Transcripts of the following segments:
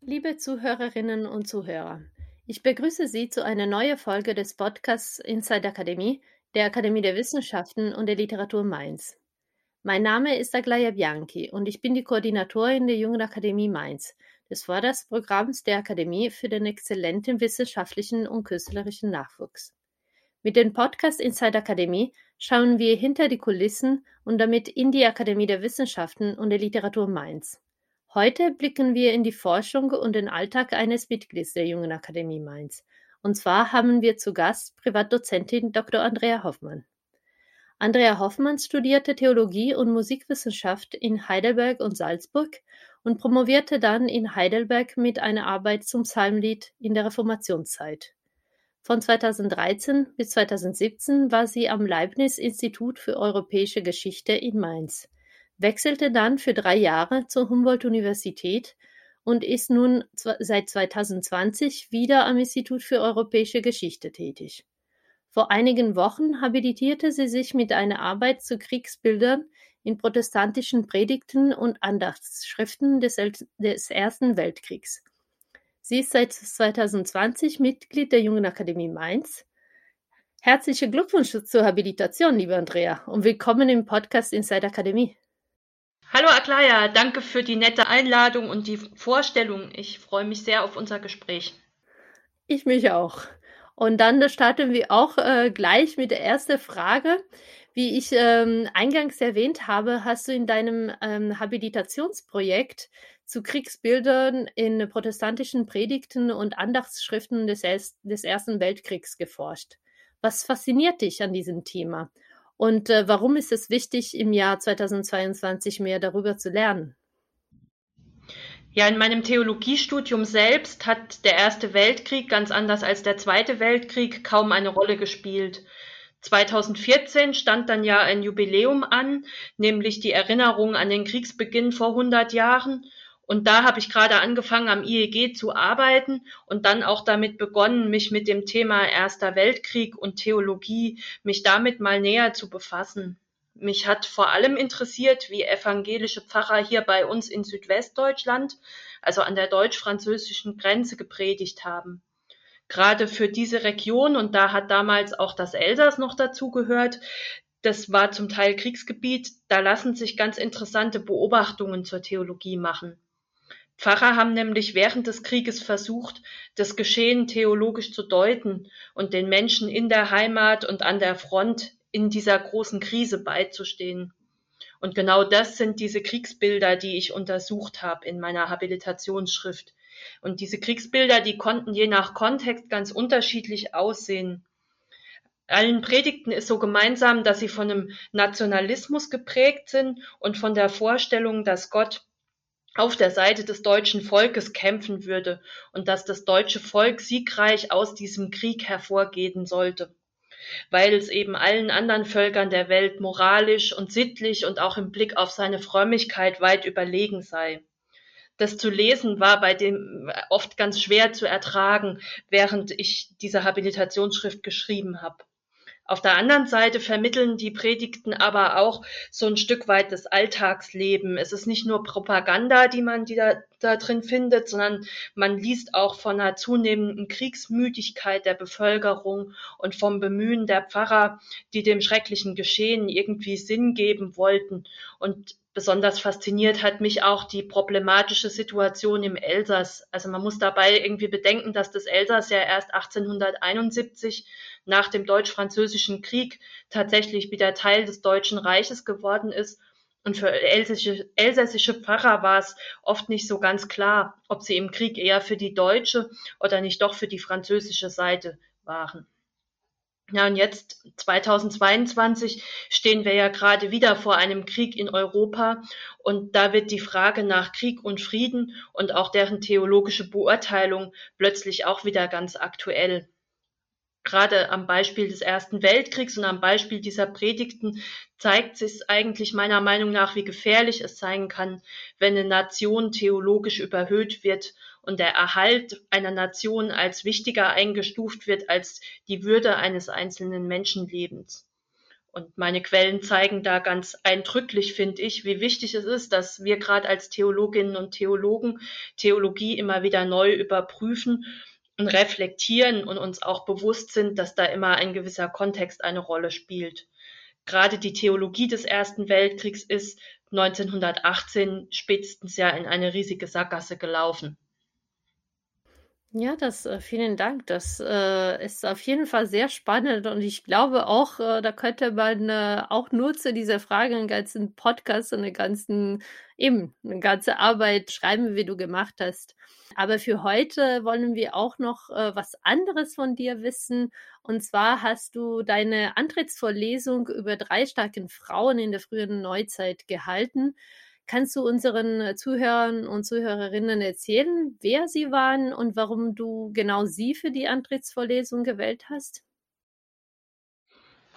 Liebe Zuhörerinnen und Zuhörer, ich begrüße Sie zu einer neuen Folge des Podcasts Inside Akademie, der Akademie der Wissenschaften und der Literatur Mainz. Mein Name ist Aglaya Bianchi und ich bin die Koordinatorin der Jungen Akademie Mainz, des Förderprogramms der Akademie für den exzellenten wissenschaftlichen und künstlerischen Nachwuchs. Mit dem Podcast Inside Akademie schauen wir hinter die Kulissen und damit in die Akademie der Wissenschaften und der Literatur Mainz. Heute blicken wir in die Forschung und den Alltag eines Mitglieds der Jungen Akademie Mainz. Und zwar haben wir zu Gast Privatdozentin Dr. Andrea Hoffmann. Andrea Hoffmann studierte Theologie und Musikwissenschaft in Heidelberg und Salzburg und promovierte dann in Heidelberg mit einer Arbeit zum Psalmlied in der Reformationszeit. Von 2013 bis 2017 war sie am Leibniz-Institut für europäische Geschichte in Mainz wechselte dann für drei Jahre zur Humboldt-Universität und ist nun seit 2020 wieder am Institut für europäische Geschichte tätig. Vor einigen Wochen habilitierte sie sich mit einer Arbeit zu Kriegsbildern in protestantischen Predigten und Andachtsschriften des, des Ersten Weltkriegs. Sie ist seit 2020 Mitglied der Jungen Akademie Mainz. Herzlichen Glückwunsch zur Habilitation, liebe Andrea, und willkommen im Podcast Inside Akademie. Hallo Aglaya, danke für die nette Einladung und die Vorstellung. Ich freue mich sehr auf unser Gespräch. Ich mich auch. Und dann starten wir auch äh, gleich mit der ersten Frage. Wie ich ähm, eingangs erwähnt habe, hast du in deinem ähm, Habilitationsprojekt zu Kriegsbildern in protestantischen Predigten und Andachtsschriften des, des Ersten Weltkriegs geforscht. Was fasziniert dich an diesem Thema? Und äh, warum ist es wichtig, im Jahr 2022 mehr darüber zu lernen? Ja, in meinem Theologiestudium selbst hat der Erste Weltkrieg, ganz anders als der Zweite Weltkrieg, kaum eine Rolle gespielt. 2014 stand dann ja ein Jubiläum an, nämlich die Erinnerung an den Kriegsbeginn vor 100 Jahren. Und da habe ich gerade angefangen, am IEG zu arbeiten und dann auch damit begonnen, mich mit dem Thema Erster Weltkrieg und Theologie, mich damit mal näher zu befassen. Mich hat vor allem interessiert, wie evangelische Pfarrer hier bei uns in Südwestdeutschland, also an der deutsch-französischen Grenze, gepredigt haben. Gerade für diese Region, und da hat damals auch das Elsass noch dazugehört, das war zum Teil Kriegsgebiet, da lassen sich ganz interessante Beobachtungen zur Theologie machen. Pfarrer haben nämlich während des Krieges versucht, das Geschehen theologisch zu deuten und den Menschen in der Heimat und an der Front in dieser großen Krise beizustehen. Und genau das sind diese Kriegsbilder, die ich untersucht habe in meiner Habilitationsschrift. Und diese Kriegsbilder, die konnten je nach Kontext ganz unterschiedlich aussehen. Allen Predigten ist so gemeinsam, dass sie von einem Nationalismus geprägt sind und von der Vorstellung, dass Gott auf der Seite des deutschen Volkes kämpfen würde und dass das deutsche Volk siegreich aus diesem Krieg hervorgehen sollte, weil es eben allen anderen Völkern der Welt moralisch und sittlich und auch im Blick auf seine Frömmigkeit weit überlegen sei. Das zu lesen war bei dem oft ganz schwer zu ertragen, während ich diese Habilitationsschrift geschrieben habe. Auf der anderen Seite vermitteln die Predigten aber auch so ein Stück weit das Alltagsleben. Es ist nicht nur Propaganda, die man die da, da drin findet, sondern man liest auch von einer zunehmenden Kriegsmüdigkeit der Bevölkerung und vom Bemühen der Pfarrer, die dem schrecklichen Geschehen irgendwie Sinn geben wollten. Und besonders fasziniert hat mich auch die problematische Situation im Elsass. Also man muss dabei irgendwie bedenken, dass das Elsass ja erst 1871 nach dem Deutsch-Französischen Krieg tatsächlich wieder Teil des Deutschen Reiches geworden ist. Und für elsässische, elsässische Pfarrer war es oft nicht so ganz klar, ob sie im Krieg eher für die deutsche oder nicht doch für die französische Seite waren. Ja, und jetzt 2022 stehen wir ja gerade wieder vor einem Krieg in Europa. Und da wird die Frage nach Krieg und Frieden und auch deren theologische Beurteilung plötzlich auch wieder ganz aktuell. Gerade am Beispiel des Ersten Weltkriegs und am Beispiel dieser Predigten zeigt sich eigentlich meiner Meinung nach, wie gefährlich es sein kann, wenn eine Nation theologisch überhöht wird und der Erhalt einer Nation als wichtiger eingestuft wird als die Würde eines einzelnen Menschenlebens. Und meine Quellen zeigen da ganz eindrücklich, finde ich, wie wichtig es ist, dass wir gerade als Theologinnen und Theologen Theologie immer wieder neu überprüfen und reflektieren und uns auch bewusst sind, dass da immer ein gewisser Kontext eine Rolle spielt. Gerade die Theologie des Ersten Weltkriegs ist 1918 spätestens ja in eine riesige Sackgasse gelaufen. Ja, das äh, vielen Dank. Das, äh, ist auf jeden Fall sehr spannend und ich glaube auch, äh, da könnte man, äh, auch nur zu dieser Frage einen ganzen Podcast und eine ganzen eben, eine ganze Arbeit schreiben, wie du gemacht hast. Aber für heute wollen wir auch noch, äh, was anderes von dir wissen. Und zwar hast du deine Antrittsvorlesung über drei starken Frauen in der frühen Neuzeit gehalten. Kannst du unseren äh, Zuhörern und Zuhörerinnen erzählen, wer sie waren und warum du genau sie für die Antrittsvorlesung gewählt hast?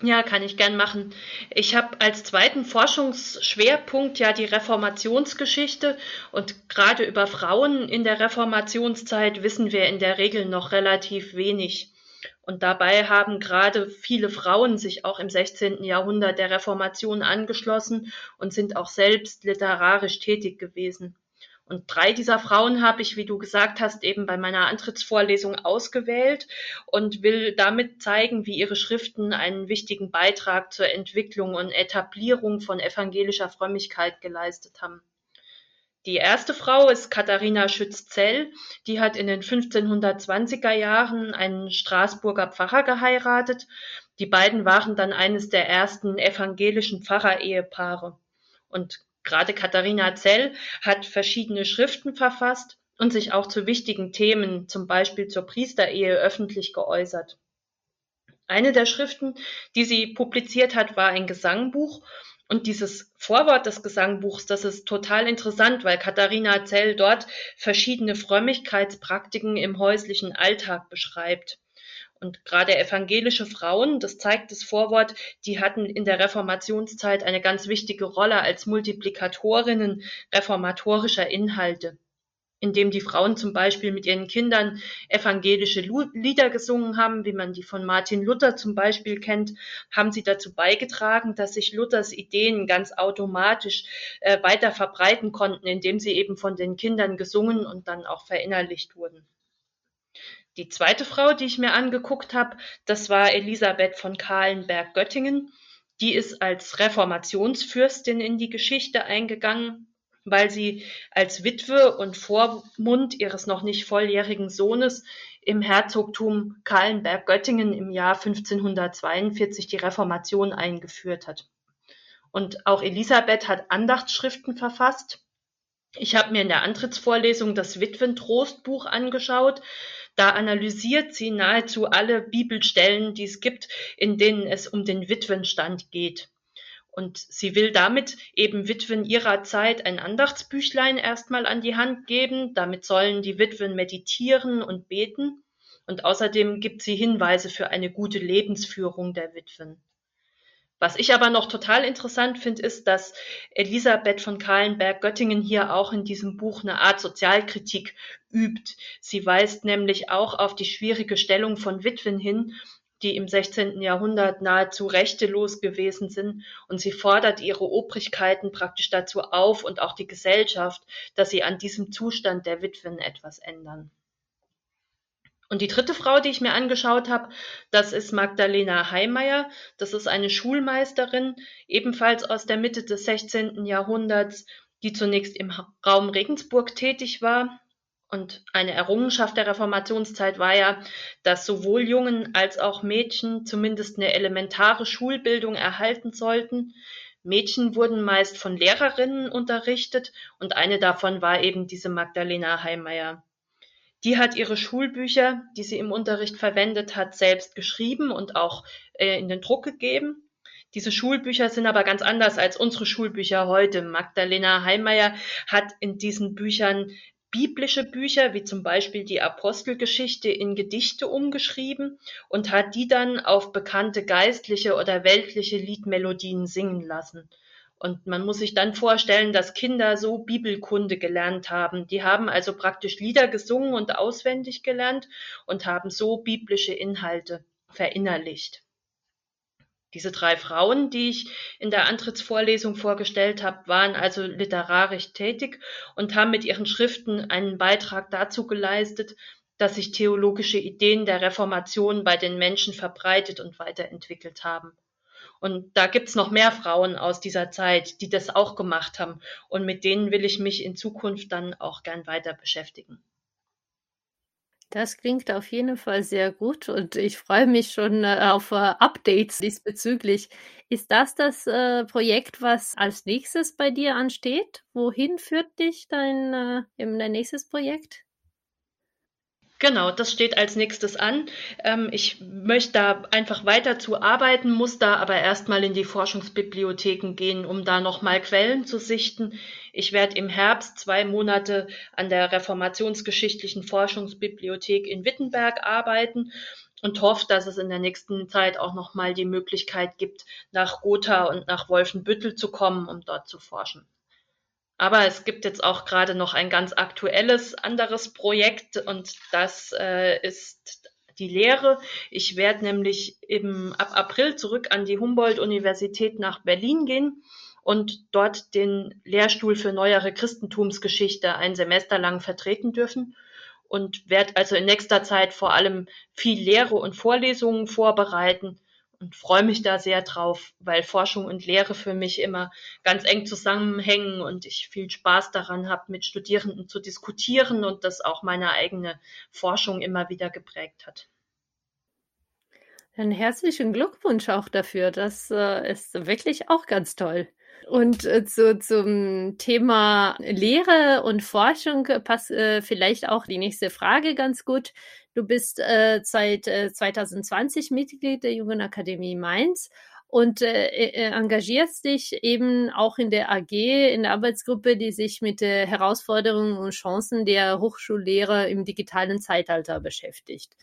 Ja, kann ich gern machen. Ich habe als zweiten Forschungsschwerpunkt ja die Reformationsgeschichte und gerade über Frauen in der Reformationszeit wissen wir in der Regel noch relativ wenig. Und dabei haben gerade viele Frauen sich auch im 16. Jahrhundert der Reformation angeschlossen und sind auch selbst literarisch tätig gewesen. Und drei dieser Frauen habe ich, wie du gesagt hast, eben bei meiner Antrittsvorlesung ausgewählt und will damit zeigen, wie ihre Schriften einen wichtigen Beitrag zur Entwicklung und Etablierung von evangelischer Frömmigkeit geleistet haben. Die erste Frau ist Katharina Schütz-Zell. Die hat in den 1520er Jahren einen Straßburger Pfarrer geheiratet. Die beiden waren dann eines der ersten evangelischen Pfarrerehepaare. Und gerade Katharina Zell hat verschiedene Schriften verfasst und sich auch zu wichtigen Themen, zum Beispiel zur Priesterehe, öffentlich geäußert. Eine der Schriften, die sie publiziert hat, war ein Gesangbuch und dieses Vorwort des Gesangbuchs, das ist total interessant, weil Katharina Zell dort verschiedene Frömmigkeitspraktiken im häuslichen Alltag beschreibt. Und gerade evangelische Frauen, das zeigt das Vorwort, die hatten in der Reformationszeit eine ganz wichtige Rolle als Multiplikatorinnen reformatorischer Inhalte indem die Frauen zum Beispiel mit ihren Kindern evangelische Lieder gesungen haben, wie man die von Martin Luther zum Beispiel kennt, haben sie dazu beigetragen, dass sich Luthers Ideen ganz automatisch äh, weiter verbreiten konnten, indem sie eben von den Kindern gesungen und dann auch verinnerlicht wurden. Die zweite Frau, die ich mir angeguckt habe, das war Elisabeth von Kahlenberg-Göttingen. Die ist als Reformationsfürstin in die Geschichte eingegangen weil sie als Witwe und Vormund ihres noch nicht volljährigen Sohnes im Herzogtum Kahlenberg-Göttingen im Jahr 1542 die Reformation eingeführt hat. Und auch Elisabeth hat Andachtsschriften verfasst. Ich habe mir in der Antrittsvorlesung das Witwentrostbuch angeschaut. Da analysiert sie nahezu alle Bibelstellen, die es gibt, in denen es um den Witwenstand geht. Und sie will damit eben Witwen ihrer Zeit ein Andachtsbüchlein erstmal an die Hand geben. Damit sollen die Witwen meditieren und beten. Und außerdem gibt sie Hinweise für eine gute Lebensführung der Witwen. Was ich aber noch total interessant finde, ist, dass Elisabeth von Kahlenberg-Göttingen hier auch in diesem Buch eine Art Sozialkritik übt. Sie weist nämlich auch auf die schwierige Stellung von Witwen hin die im 16. Jahrhundert nahezu rechtelos gewesen sind, und sie fordert ihre Obrigkeiten praktisch dazu auf und auch die Gesellschaft, dass sie an diesem Zustand der Witwen etwas ändern. Und die dritte Frau, die ich mir angeschaut habe, das ist Magdalena Heimeyer. Das ist eine Schulmeisterin, ebenfalls aus der Mitte des 16. Jahrhunderts, die zunächst im Raum Regensburg tätig war und eine Errungenschaft der Reformationszeit war ja, dass sowohl Jungen als auch Mädchen zumindest eine elementare Schulbildung erhalten sollten. Mädchen wurden meist von Lehrerinnen unterrichtet und eine davon war eben diese Magdalena Heimeyer. Die hat ihre Schulbücher, die sie im Unterricht verwendet hat, selbst geschrieben und auch äh, in den Druck gegeben. Diese Schulbücher sind aber ganz anders als unsere Schulbücher heute. Magdalena Heimeyer hat in diesen Büchern biblische Bücher, wie zum Beispiel die Apostelgeschichte, in Gedichte umgeschrieben und hat die dann auf bekannte geistliche oder weltliche Liedmelodien singen lassen. Und man muss sich dann vorstellen, dass Kinder so Bibelkunde gelernt haben. Die haben also praktisch Lieder gesungen und auswendig gelernt und haben so biblische Inhalte verinnerlicht. Diese drei Frauen, die ich in der Antrittsvorlesung vorgestellt habe, waren also literarisch tätig und haben mit ihren Schriften einen Beitrag dazu geleistet, dass sich theologische Ideen der Reformation bei den Menschen verbreitet und weiterentwickelt haben. Und da gibt's noch mehr Frauen aus dieser Zeit, die das auch gemacht haben. Und mit denen will ich mich in Zukunft dann auch gern weiter beschäftigen. Das klingt auf jeden Fall sehr gut und ich freue mich schon äh, auf äh, Updates diesbezüglich. Ist das das äh, Projekt, was als nächstes bei dir ansteht? Wohin führt dich dein, dein nächstes Projekt? Genau, das steht als nächstes an. Ähm, ich möchte da einfach weiter zu arbeiten, muss da aber erstmal in die Forschungsbibliotheken gehen, um da nochmal Quellen zu sichten. Ich werde im Herbst zwei Monate an der Reformationsgeschichtlichen Forschungsbibliothek in Wittenberg arbeiten und hoffe, dass es in der nächsten Zeit auch nochmal die Möglichkeit gibt, nach Gotha und nach Wolfenbüttel zu kommen, um dort zu forschen. Aber es gibt jetzt auch gerade noch ein ganz aktuelles anderes Projekt und das äh, ist die Lehre. Ich werde nämlich im, ab April zurück an die Humboldt-Universität nach Berlin gehen und dort den Lehrstuhl für neuere Christentumsgeschichte ein Semester lang vertreten dürfen und werde also in nächster Zeit vor allem viel Lehre und Vorlesungen vorbereiten und freue mich da sehr drauf, weil Forschung und Lehre für mich immer ganz eng zusammenhängen und ich viel Spaß daran habe, mit Studierenden zu diskutieren und das auch meine eigene Forschung immer wieder geprägt hat. Einen herzlichen Glückwunsch auch dafür. Das äh, ist wirklich auch ganz toll. Und äh, zu, zum Thema Lehre und Forschung passt äh, vielleicht auch die nächste Frage ganz gut. Du bist äh, seit äh, 2020 Mitglied der Jungen Akademie Mainz und äh, äh, engagierst dich eben auch in der AG, in der Arbeitsgruppe, die sich mit der Herausforderungen und Chancen der Hochschullehrer im digitalen Zeitalter beschäftigt.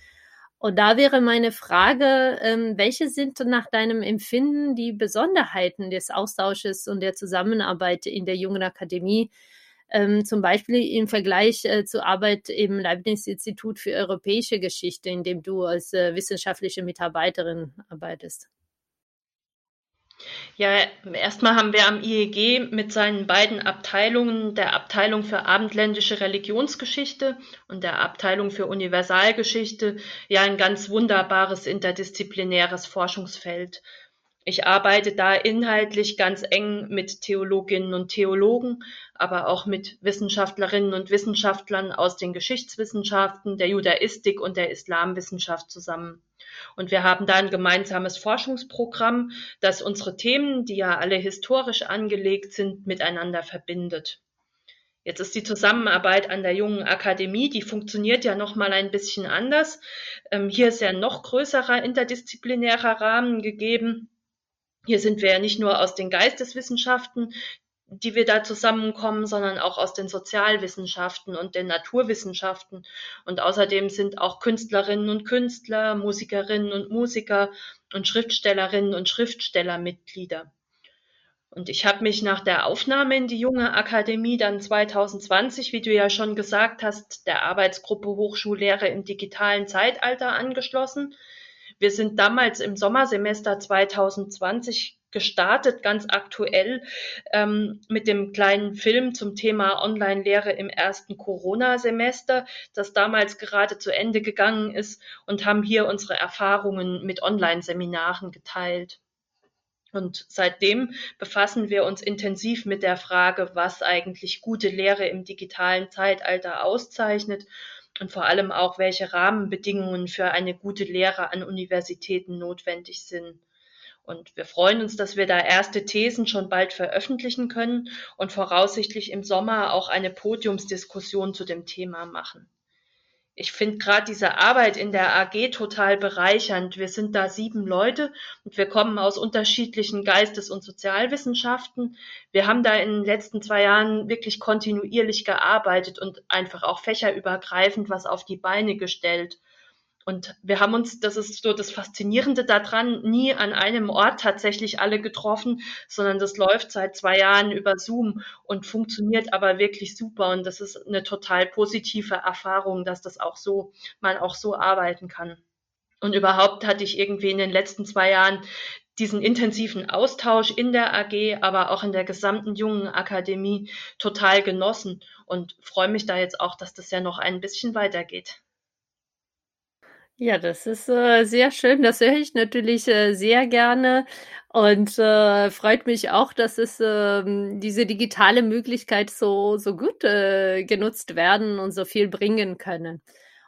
Und da wäre meine Frage, ähm, welche sind nach deinem Empfinden die Besonderheiten des Austausches und der Zusammenarbeit in der Jungen Akademie, ähm, zum Beispiel im Vergleich äh, zur Arbeit im Leibniz-Institut für europäische Geschichte, in dem du als äh, wissenschaftliche Mitarbeiterin arbeitest? Ja, erstmal haben wir am IEG mit seinen beiden Abteilungen, der Abteilung für abendländische Religionsgeschichte und der Abteilung für Universalgeschichte, ja ein ganz wunderbares interdisziplinäres Forschungsfeld. Ich arbeite da inhaltlich ganz eng mit Theologinnen und Theologen, aber auch mit Wissenschaftlerinnen und Wissenschaftlern aus den Geschichtswissenschaften, der Judaistik und der Islamwissenschaft zusammen. Und wir haben da ein gemeinsames Forschungsprogramm, das unsere Themen, die ja alle historisch angelegt sind, miteinander verbindet. Jetzt ist die Zusammenarbeit an der jungen Akademie, die funktioniert ja noch mal ein bisschen anders. Ähm, hier ist ja noch größerer interdisziplinärer Rahmen gegeben. Hier sind wir ja nicht nur aus den Geisteswissenschaften, die wir da zusammenkommen, sondern auch aus den Sozialwissenschaften und den Naturwissenschaften. Und außerdem sind auch Künstlerinnen und Künstler, Musikerinnen und Musiker und Schriftstellerinnen und Schriftsteller Mitglieder. Und ich habe mich nach der Aufnahme in die junge Akademie dann 2020, wie du ja schon gesagt hast, der Arbeitsgruppe Hochschullehre im digitalen Zeitalter angeschlossen. Wir sind damals im Sommersemester 2020 gestartet, ganz aktuell, ähm, mit dem kleinen Film zum Thema Online-Lehre im ersten Corona-Semester, das damals gerade zu Ende gegangen ist und haben hier unsere Erfahrungen mit Online-Seminaren geteilt. Und seitdem befassen wir uns intensiv mit der Frage, was eigentlich gute Lehre im digitalen Zeitalter auszeichnet und vor allem auch, welche Rahmenbedingungen für eine gute Lehre an Universitäten notwendig sind. Und wir freuen uns, dass wir da erste Thesen schon bald veröffentlichen können und voraussichtlich im Sommer auch eine Podiumsdiskussion zu dem Thema machen. Ich finde gerade diese Arbeit in der AG total bereichernd. Wir sind da sieben Leute und wir kommen aus unterschiedlichen Geistes- und Sozialwissenschaften. Wir haben da in den letzten zwei Jahren wirklich kontinuierlich gearbeitet und einfach auch fächerübergreifend was auf die Beine gestellt. Und wir haben uns, das ist so das Faszinierende daran, nie an einem Ort tatsächlich alle getroffen, sondern das läuft seit zwei Jahren über Zoom und funktioniert aber wirklich super. Und das ist eine total positive Erfahrung, dass das auch so, man auch so arbeiten kann. Und überhaupt hatte ich irgendwie in den letzten zwei Jahren diesen intensiven Austausch in der AG, aber auch in der gesamten jungen Akademie total genossen und freue mich da jetzt auch, dass das ja noch ein bisschen weitergeht. Ja, das ist äh, sehr schön. Das höre ich natürlich äh, sehr gerne und äh, freut mich auch, dass es ähm, diese digitale Möglichkeit so, so gut äh, genutzt werden und so viel bringen können.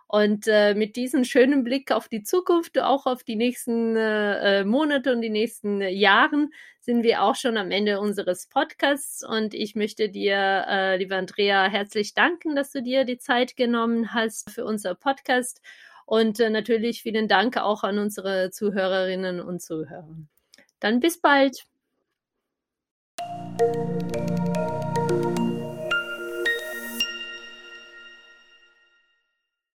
Und äh, mit diesem schönen Blick auf die Zukunft, auch auf die nächsten äh, Monate und die nächsten Jahren, sind wir auch schon am Ende unseres Podcasts. Und ich möchte dir, äh, liebe Andrea, herzlich danken, dass du dir die Zeit genommen hast für unser Podcast. Und äh, natürlich vielen Dank auch an unsere Zuhörerinnen und Zuhörer. Dann bis bald.